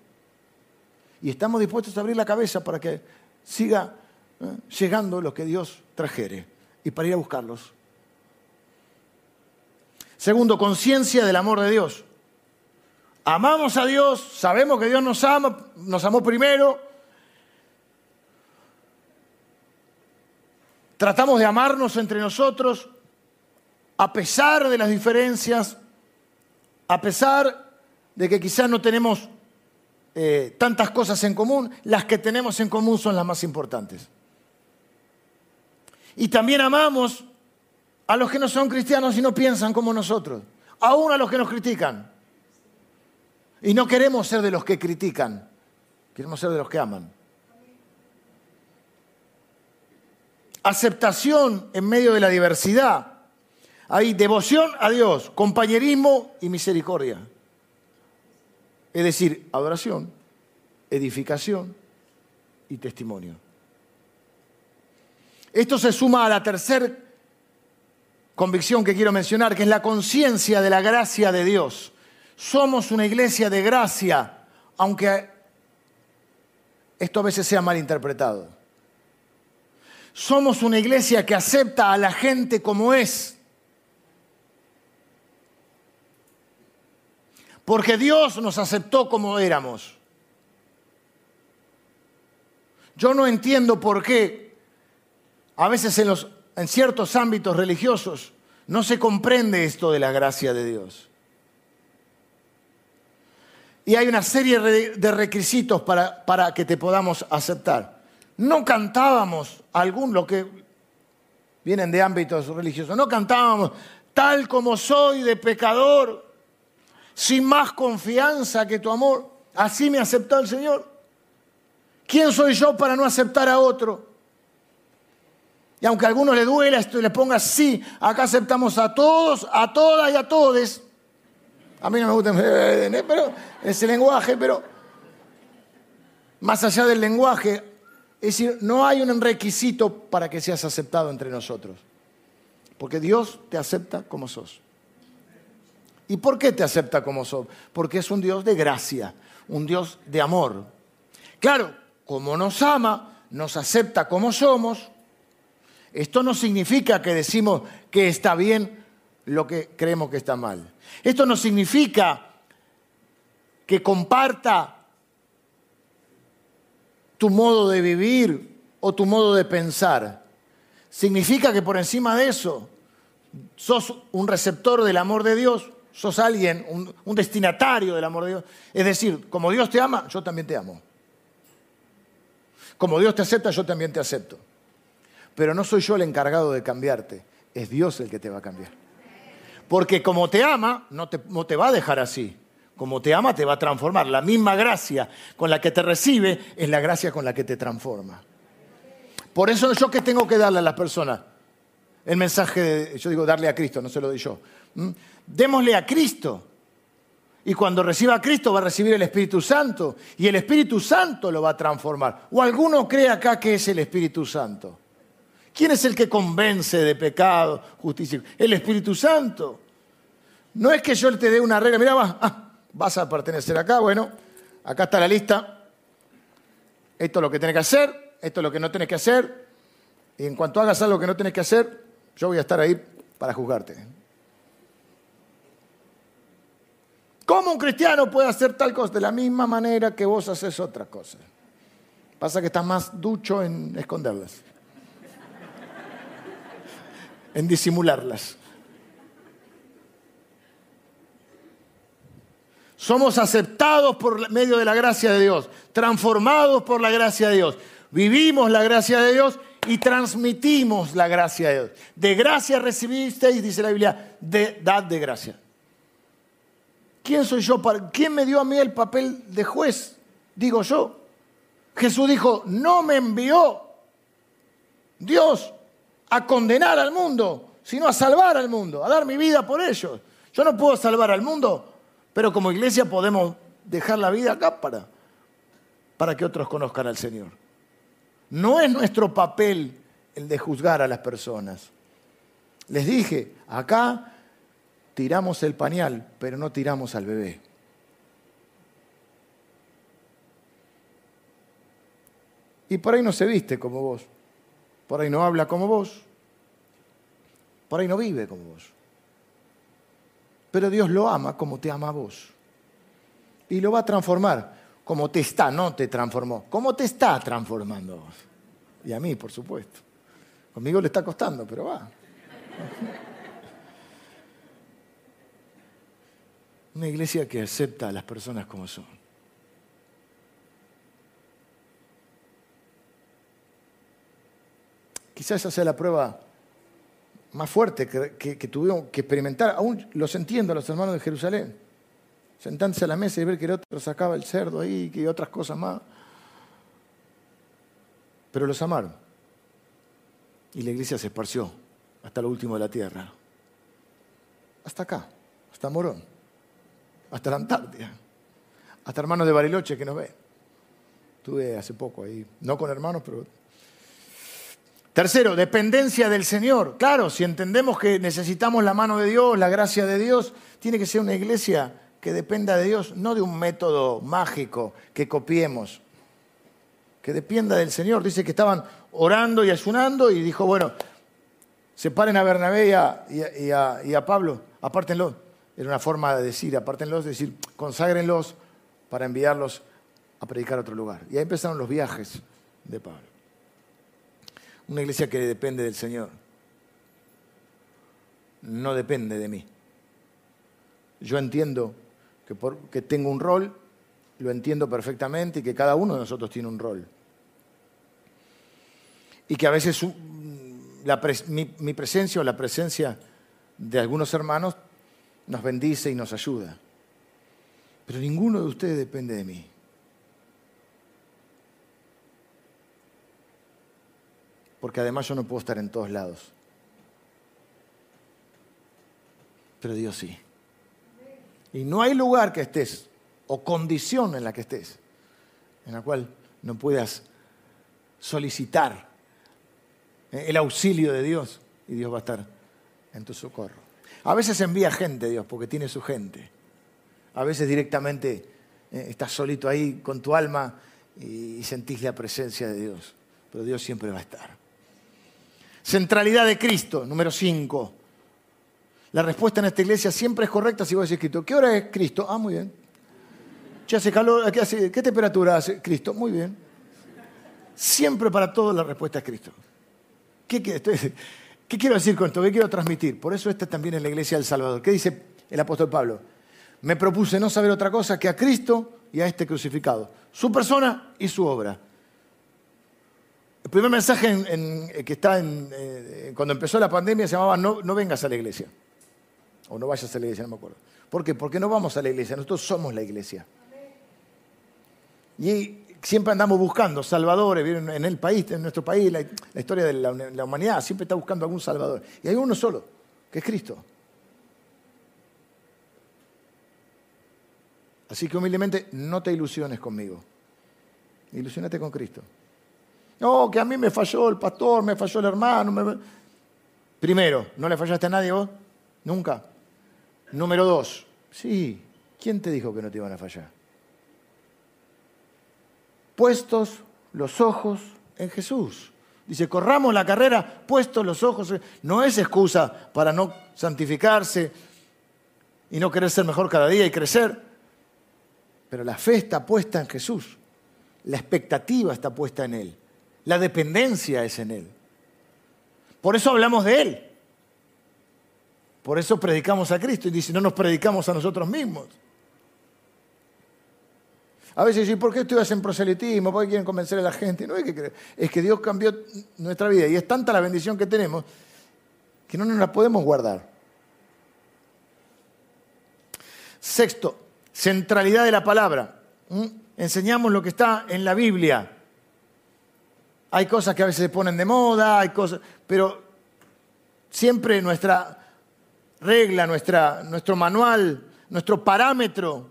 y estamos dispuestos a abrir la cabeza para que siga ¿eh? llegando lo que Dios trajere y para ir a buscarlos. Segundo, conciencia del amor de Dios. Amamos a Dios, sabemos que Dios nos ama, nos amó primero. Tratamos de amarnos entre nosotros a pesar de las diferencias, a pesar de que quizás no tenemos eh, tantas cosas en común, las que tenemos en común son las más importantes. Y también amamos a los que no son cristianos y no piensan como nosotros, aún a los que nos critican. Y no queremos ser de los que critican, queremos ser de los que aman. Aceptación en medio de la diversidad. Hay devoción a Dios, compañerismo y misericordia. Es decir, adoración, edificación y testimonio. Esto se suma a la tercera convicción que quiero mencionar, que es la conciencia de la gracia de Dios. Somos una iglesia de gracia, aunque esto a veces sea mal interpretado. Somos una iglesia que acepta a la gente como es. Porque Dios nos aceptó como éramos. Yo no entiendo por qué a veces en, ciertos ámbitos religiosos no se comprende esto de la gracia de Dios. Y hay una serie de requisitos para, para que te podamos aceptar. No cantábamos algún, lo que vienen de ámbitos religiosos, no cantábamos tal como soy de pecador, sin más confianza que tu amor. Así me aceptó el Señor. ¿Quién soy yo para no aceptar a otro? Y aunque a algunos le duela esto y le ponga sí, acá aceptamos a todos, a todas y a todes. A mí no me gusta pero ese lenguaje, pero más allá del lenguaje, es decir, no hay un requisito para que seas aceptado entre nosotros. Porque Dios te acepta como sos. ¿Y por qué te acepta como sos? Porque es un Dios de gracia, un Dios de amor. Claro, como nos ama, nos acepta como somos, esto no significa que decimos que está bien lo que creemos que está mal. Esto no significa que comparta tu modo de vivir o tu modo de pensar. Significa que por encima de eso sos un receptor del amor de Dios, sos alguien, un, destinatario del amor de Dios. Es decir, como Dios te ama, yo también te amo. Como Dios te acepta, yo también te acepto. Pero no soy yo el encargado de cambiarte, es Dios el que te va a cambiar. Porque como te ama, no te, va a dejar así. Como te ama, te va a transformar. La misma gracia con la que te recibe es la gracia con la que te transforma. Por eso yo que tengo que darle a las personas el mensaje, de, yo digo darle a Cristo, no se lo doy yo. Démosle a Cristo. Y cuando reciba a Cristo va a recibir el Espíritu Santo y el Espíritu Santo lo va a transformar. ¿O alguno cree acá que es el Espíritu Santo? ¿Quién es el que convence de pecado, justicia? El Espíritu Santo. No es que yo te dé una regla, mira, vas, ah, vas a pertenecer acá, bueno, acá está la lista. Esto es lo que tienes que hacer, esto es lo que no tienes que hacer. Y en cuanto hagas algo que no tienes que hacer, yo voy a estar ahí para juzgarte. ¿Cómo un cristiano puede hacer tal cosa? De la misma manera que vos haces otra cosa. Pasa que estás más ducho en esconderlas, en disimularlas. Somos aceptados por medio de la gracia de Dios, transformados por la gracia de Dios. Vivimos la gracia de Dios y transmitimos la gracia de Dios. De gracia recibisteis, dice la Biblia, de dad de gracia. ¿Quién soy yo? Para, ¿Quién me dio a mí el papel de juez? Digo yo. Jesús dijo, no me envió Dios a condenar al mundo, sino a salvar al mundo, a dar mi vida por ellos. Yo no puedo salvar al mundo, pero como iglesia podemos dejar la vida acá para, para que otros conozcan al Señor. No es nuestro papel el de juzgar a las personas. Les dije, acá tiramos el pañal, pero no tiramos al bebé. Y por ahí no se viste como vos, por ahí no habla como vos, por ahí no vive como vos. Pero Dios lo ama como te ama a vos. Y lo va a transformar como te está, no te transformó, como te está transformando vos. Y a mí, por supuesto. Conmigo le está costando, pero va. Una iglesia que acepta a las personas como son. Quizás esa sea la prueba más fuerte que, tuvieron que experimentar. Aún los entiendo a los hermanos de Jerusalén. Sentarse a la mesa y ver que el otro sacaba el cerdo ahí y otras cosas más. Pero los amaron. Y la iglesia se esparció hasta lo último de la tierra. Hasta acá, hasta Morón, hasta la Antártida, hasta hermanos de Bariloche que nos ven. Estuve hace poco ahí, no con hermanos, pero Tercero, dependencia del Señor. Claro, si entendemos que necesitamos la mano de Dios, la gracia de Dios, tiene que ser una iglesia que dependa de Dios, no de un método mágico que copiemos, que dependa del Señor. Dice que estaban orando y ayunando y dijo, bueno, separen a Bernabé y a, Pablo, apártenlo. Era una forma de decir, apártenlos, de decir, conságrenlos para enviarlos a predicar a otro lugar. Y ahí empezaron los viajes de Pablo. Una iglesia que depende del Señor. No depende de mí. Yo entiendo que, tengo un rol, lo entiendo perfectamente y que cada uno de nosotros tiene un rol. Y que a veces mi presencia o la presencia de algunos hermanos nos bendice y nos ayuda. Pero ninguno de ustedes depende de mí. Porque además yo no puedo estar en todos lados. Pero Dios sí. Y no hay lugar que estés, o condición en la que estés, en la cual no puedas solicitar el auxilio de Dios y Dios va a estar en tu socorro. A veces envía gente Dios porque tiene su gente. A veces directamente eh, estás solito ahí con tu alma y sentís la presencia de Dios. Pero Dios siempre va a estar. Centralidad de Cristo, número 5. La respuesta en esta iglesia siempre es correcta si vos decís Cristo. ¿Qué hora es Cristo? Ah, muy bien. ¿Qué hace calor? ¿Qué, hace, ¿Qué temperatura hace Cristo? Muy bien. Siempre para todo la respuesta es Cristo. ¿Qué, quiero decir con esto? ¿Qué quiero transmitir? Por eso está también en la iglesia del Salvador. ¿Qué dice el apóstol Pablo? Me propuse no saber otra cosa que a Cristo y a este crucificado. Su persona y su obra. El primer mensaje que está en, eh, cuando empezó la pandemia se llamaba no, no vengas a la iglesia. O no vayas a la iglesia, no me acuerdo. ¿Por qué? Porque no vamos a la iglesia, nosotros somos la iglesia. Y siempre andamos buscando salvadores, en el país, en nuestro país, la, historia de la, humanidad, siempre está buscando algún salvador. Y hay uno solo, que es Cristo. Así que humildemente no te ilusiones conmigo. Ilusionate con Cristo. No, que a mí me falló el pastor, me falló el hermano. Primero, ¿no le fallaste a nadie vos? Nunca. Número dos, sí, ¿quién te dijo que no te iban a fallar? Puestos los ojos en Jesús. Dice, corramos la carrera puestos los ojos. No es excusa para no santificarse y no querer ser mejor cada día y crecer. Pero la fe está puesta en Jesús. La expectativa está puesta en Él. La dependencia es en Él. Por eso hablamos de Él. Por eso predicamos a Cristo. Y dice, no nos predicamos a nosotros mismos. A veces dicen, ¿por qué ustedes hacen proselitismo? ¿Por qué quieren convencer a la gente? No hay que creer. Es que Dios cambió nuestra vida y es tanta la bendición que tenemos que no nos la podemos guardar. Sexto, centralidad de la palabra. ¿Mm? Enseñamos lo que está en la Biblia. Hay cosas que a veces se ponen de moda, hay cosas, pero siempre nuestra regla, nuestra, nuestro manual, nuestro parámetro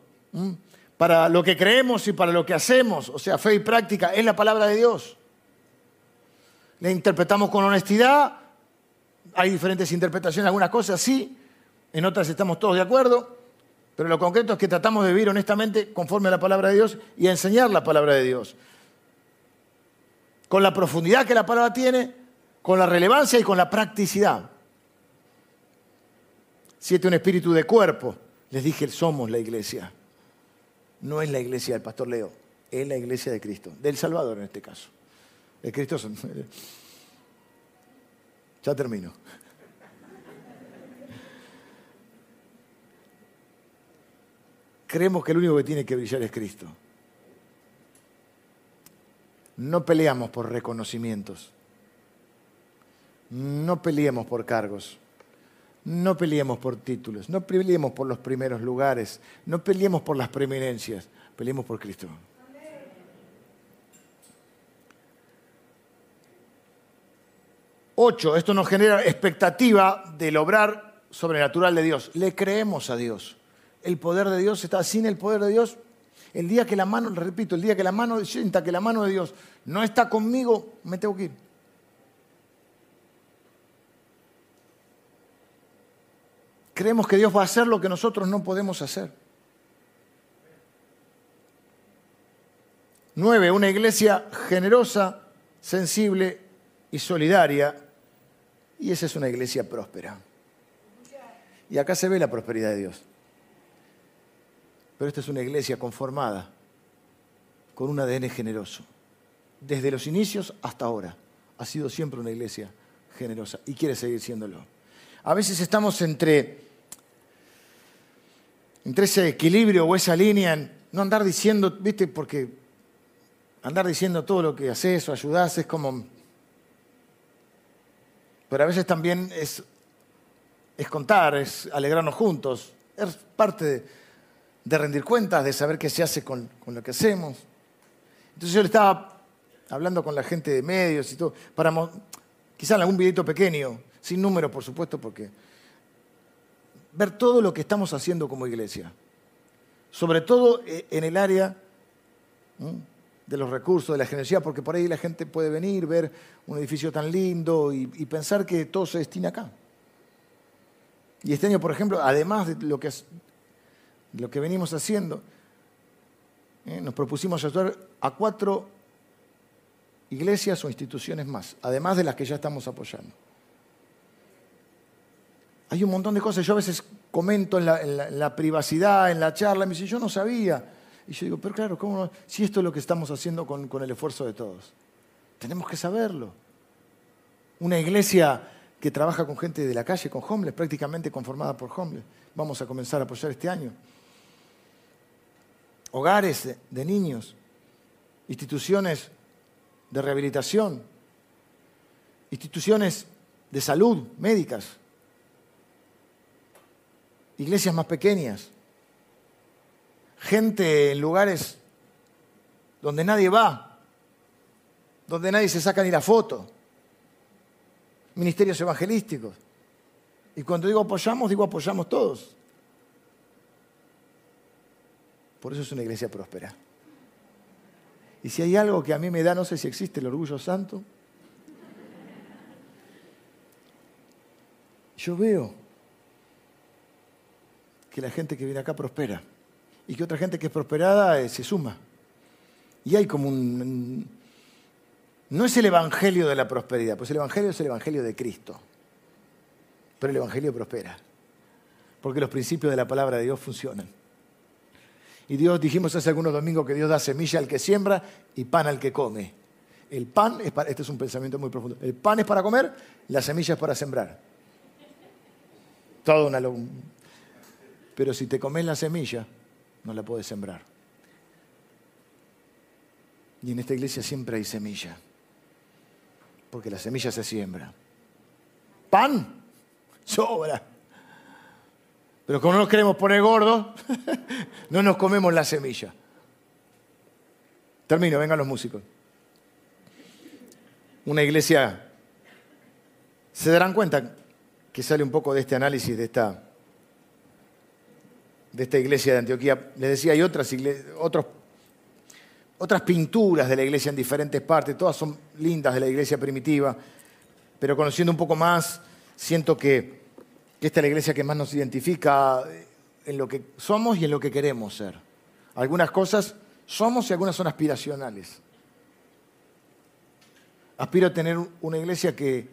para lo que creemos y para lo que hacemos, o sea, fe y práctica, es la palabra de Dios. La interpretamos con honestidad, hay diferentes interpretaciones, algunas cosas sí, en otras estamos todos de acuerdo, pero lo concreto es que tratamos de vivir honestamente conforme a la palabra de Dios y a enseñar la palabra de Dios. Con la profundidad que la palabra tiene, con la relevancia y con la practicidad. Siete, un espíritu de cuerpo. Les dije, somos la iglesia no es la iglesia del pastor Leo, es la iglesia de Cristo, del Salvador en este caso. De Cristo Ya termino. Creemos que el único que tiene que brillar es Cristo. No peleamos por reconocimientos. No peleemos por cargos. No peleemos por títulos, no peleemos por los primeros lugares, no peleemos por las preeminencias, peleemos por Cristo. Ocho, esto nos genera expectativa del obrar sobrenatural de Dios. Le creemos a Dios. El poder de Dios está sin el poder de Dios. El día que la mano, repito, el día que la mano sienta que la mano de Dios no está conmigo, me tengo que ir. Creemos que Dios va a hacer lo que nosotros no podemos hacer. Nueve, una iglesia generosa, sensible y solidaria. Y esa es una iglesia próspera. Y acá se ve la prosperidad de Dios. Pero esta es una iglesia conformada con un ADN generoso. Desde los inicios hasta ahora ha sido siempre una iglesia generosa y quiere seguir siéndolo. A veces estamos entre entre ese equilibrio o esa línea, en no andar diciendo, viste, porque andar diciendo todo lo que haces o ayudás es como... Pero a veces también es, contar, es alegrarnos juntos, es parte de, rendir cuentas, de saber qué se hace con, lo que hacemos. Entonces yo le estaba hablando con la gente de medios y todo, para quizás algún videito pequeño, sin números por supuesto, porque ver todo lo que estamos haciendo como iglesia, sobre todo eh, en el área de los recursos, de la generosidad, porque por ahí la gente puede venir, ver un edificio tan lindo y, pensar que todo se destina acá. Y este año, por ejemplo, además de lo que, lo que venimos haciendo, eh, nos propusimos ayudar a cuatro iglesias o instituciones más, además de las que ya estamos apoyando. Hay un montón de cosas, yo a veces comento en la, privacidad, en la charla, me dice, yo no sabía. Y yo digo, pero claro, ¿cómo no? si esto es lo que estamos haciendo con, con el esfuerzo de todos. Tenemos que saberlo. Una iglesia que trabaja con gente de la calle, con homeless, prácticamente conformada por homeless. Vamos a comenzar a apoyar este año. Hogares de niños, instituciones de rehabilitación, instituciones de salud, médicas, iglesias más pequeñas, gente en lugares donde nadie va, donde nadie se saca ni la foto, ministerios evangelísticos. Y cuando digo apoyamos, digo apoyamos todos. Por eso es una iglesia próspera. Y si hay algo que a mí me da, no sé si existe el orgullo santo, yo veo que la gente que viene acá prospera y que otra gente que es prosperada eh, se suma. Y hay como un... No es el Evangelio de la prosperidad, pues el Evangelio es el Evangelio de Cristo. Pero el Evangelio prospera, porque los principios de la palabra de Dios funcionan. Y Dios, dijimos hace algunos domingos que Dios da semilla al que siembra y pan al que come. El pan es para, este es un pensamiento muy profundo. El pan es para comer, la semilla es para sembrar. Todo una, pero si te comes la semilla, no la puedes sembrar. Y en esta iglesia siempre hay semilla, porque la semilla se siembra. Pan, sobra. Pero como no nos queremos poner gordos, no nos comemos la semilla. Termino, vengan los músicos. Una iglesia, se darán cuenta que sale un poco de este análisis, de esta, de esta iglesia de Antioquía. Les decía, hay otras, otras pinturas de la iglesia en diferentes partes, todas son lindas de la iglesia primitiva, pero conociendo un poco más, siento que que esta es la iglesia que más nos identifica en lo que somos y en lo que queremos ser. Algunas cosas somos y algunas son aspiracionales. Aspiro a tener una iglesia que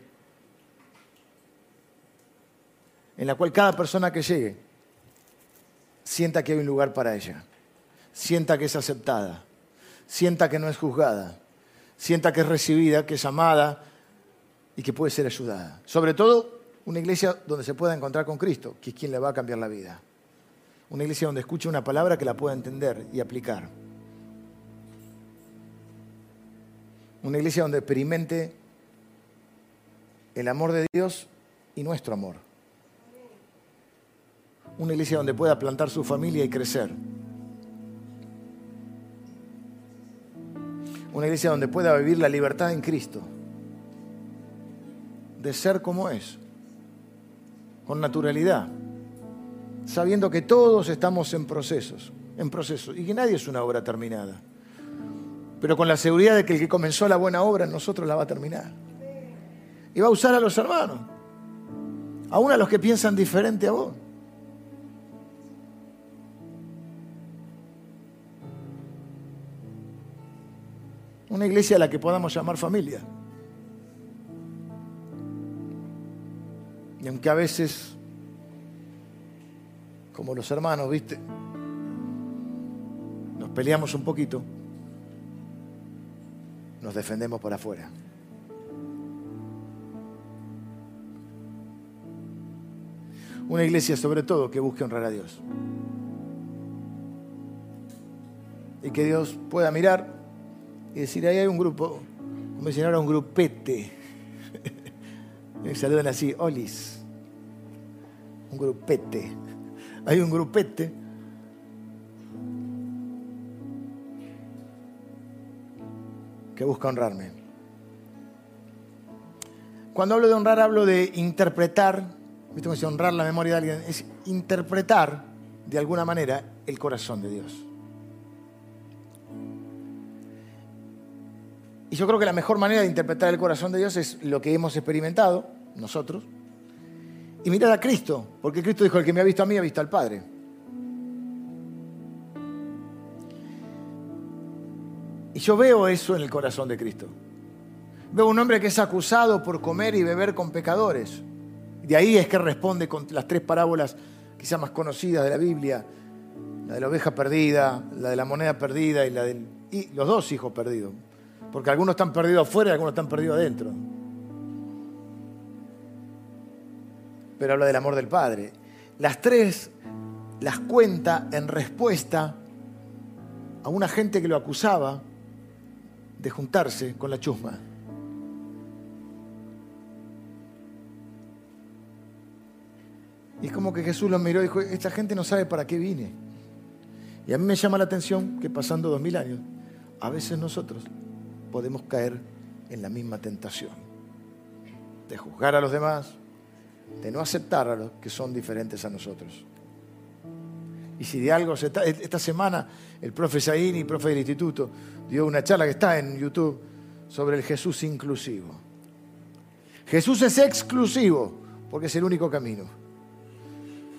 en la cual cada persona que llegue sienta que hay un lugar para ella, sienta que es aceptada, sienta que no es juzgada, sienta que es recibida, que es amada y que puede ser ayudada. Sobre todo una iglesia donde se pueda encontrar con Cristo, que es quien le va a cambiar la vida. Una iglesia donde escuche una palabra que la pueda entender y aplicar. Una iglesia donde experimente el amor de Dios y nuestro amor. Una iglesia donde pueda plantar su familia y crecer. Una iglesia donde pueda vivir la libertad en Cristo. De ser como es con naturalidad, sabiendo que todos estamos en procesos, en procesos, y que nadie es una obra terminada. Pero con la seguridad de que el que comenzó la buena obra nosotros la va a terminar. Y va a usar a los hermanos, aún a los que piensan diferente a vos. Una iglesia a la que podamos llamar familia. Y aunque a veces, como los hermanos, ¿viste? Nos peleamos un poquito, nos defendemos por afuera. Una iglesia sobre todo que busque honrar a Dios. Y que Dios pueda mirar y decir, ahí hay un grupo, como si ahora un grupete. Me saludan así, olis. Un grupete. Hay un grupete. que busca honrarme. Cuando hablo de honrar, hablo de interpretar, ¿viste cómo dice honrar la memoria de alguien? Es interpretar de alguna manera el corazón de Dios. Y yo creo que la mejor manera de interpretar el corazón de Dios es lo que hemos experimentado nosotros. Y mirar a Cristo, porque Cristo dijo, el que me ha visto a mí ha visto al Padre. Y yo veo eso en el corazón de Cristo. Veo un hombre que es acusado por comer y beber con pecadores. De ahí es que responde con las tres parábolas quizás más conocidas de la Biblia, la de la oveja perdida, la de la moneda perdida y la de los dos hijos perdidos. Porque algunos están perdidos afuera y algunos están perdidos adentro. Pero habla del amor del Padre. Las tres las cuenta en respuesta a una gente que lo acusaba de juntarse con la chusma. Y es como que Jesús los miró y dijo, esta gente no sabe para qué vine. Y a mí me llama la atención que pasando dos mil años, a veces nosotros podemos caer en la misma tentación de juzgar a los demás, de no aceptar a los que son diferentes a nosotros. Y si de algo se está, esta semana el profe Zaini, profe del instituto, dio una charla que está en YouTube sobre el Jesús inclusivo. Jesús es exclusivo porque es el único camino.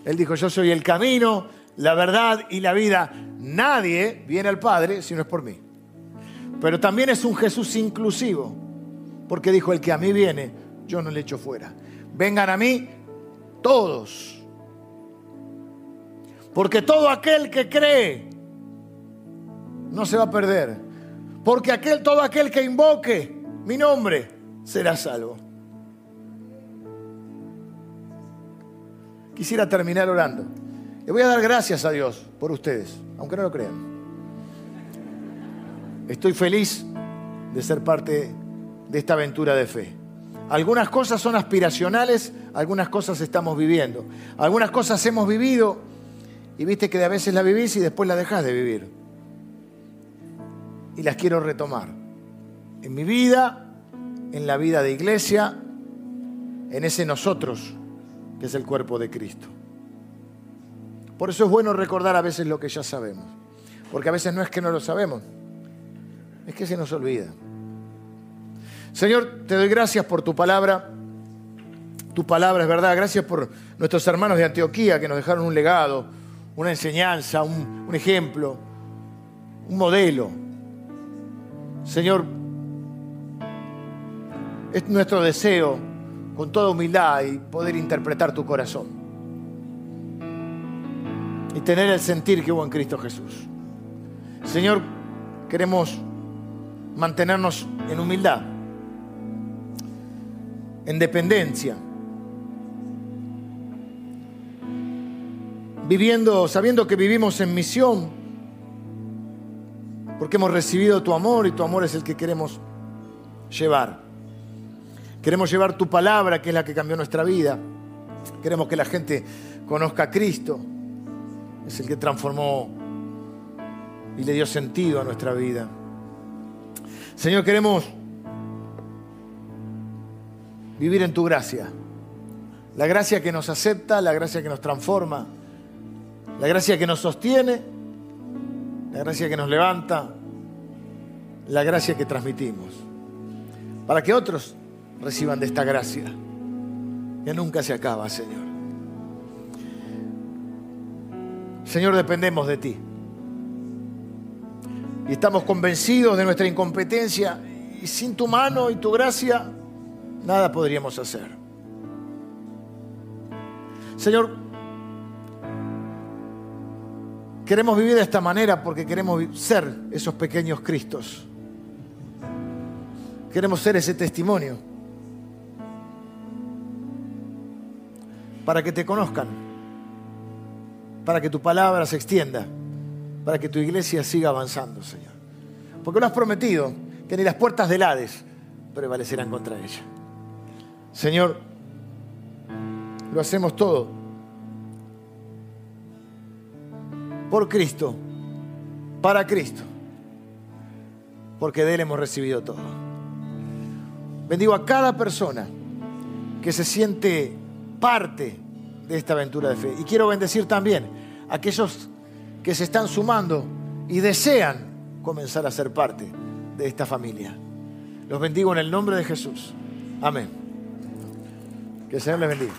Él dijo, yo soy el camino, la verdad y la vida. Nadie viene al Padre si no es por mí. Pero también es un Jesús inclusivo, porque dijo, el que a mí viene, yo no le echo fuera. Vengan a mí todos. Porque todo aquel que cree no se va a perder. Porque aquel, todo aquel que invoque mi nombre será salvo. Quisiera terminar orando. Le voy a dar gracias a Dios por ustedes, aunque no lo crean. Estoy feliz de ser parte de esta aventura de fe. Algunas cosas son aspiracionales, algunas cosas estamos viviendo. Algunas cosas hemos vivido y viste que a veces la vivís y después la dejás de vivir. Y las quiero retomar. En mi vida, en la vida de iglesia, en ese nosotros que es el cuerpo de Cristo. Por eso es bueno recordar a veces lo que ya sabemos. Porque a veces no es que no lo sabemos, es que se nos olvida. Señor, te doy gracias por tu palabra. Tu palabra es verdad. Gracias por nuestros hermanos de Antioquía que nos dejaron un legado, una enseñanza, un, ejemplo, un modelo. Señor, es nuestro deseo con toda humildad y poder interpretar tu corazón. Y tener el sentir que hubo en Cristo Jesús. Señor, queremos mantenernos en humildad, en dependencia, viviendo, sabiendo que vivimos en misión, porque hemos recibido tu amor y tu amor es el que queremos llevar. Queremos llevar tu palabra, que es la que cambió nuestra vida. Queremos que la gente conozca a Cristo. Es el que transformó y le dio sentido a nuestra vida. Señor, queremos vivir en tu gracia. La gracia que nos acepta, la gracia que nos transforma, la gracia que nos sostiene, la gracia que nos levanta, la gracia que transmitimos. Para que otros reciban de esta gracia, que nunca se acaba, Señor. Señor, dependemos de ti. Y estamos convencidos de nuestra incompetencia y sin tu mano y tu gracia nada podríamos hacer. Señor, queremos vivir de esta manera porque queremos ser esos pequeños Cristos. Queremos ser ese testimonio para que te conozcan, para que tu palabra se extienda, para que tu iglesia siga avanzando, Señor. Porque lo has prometido que ni las puertas del Hades prevalecerán contra ella. Señor, lo hacemos todo por Cristo, para Cristo, porque de Él hemos recibido todo. Bendigo a cada persona que se siente parte de esta aventura de fe. Y quiero bendecir también a aquellos que se están sumando y desean comenzar a ser parte de esta familia. Los bendigo en el nombre de Jesús. Amén. Que el Señor les bendiga.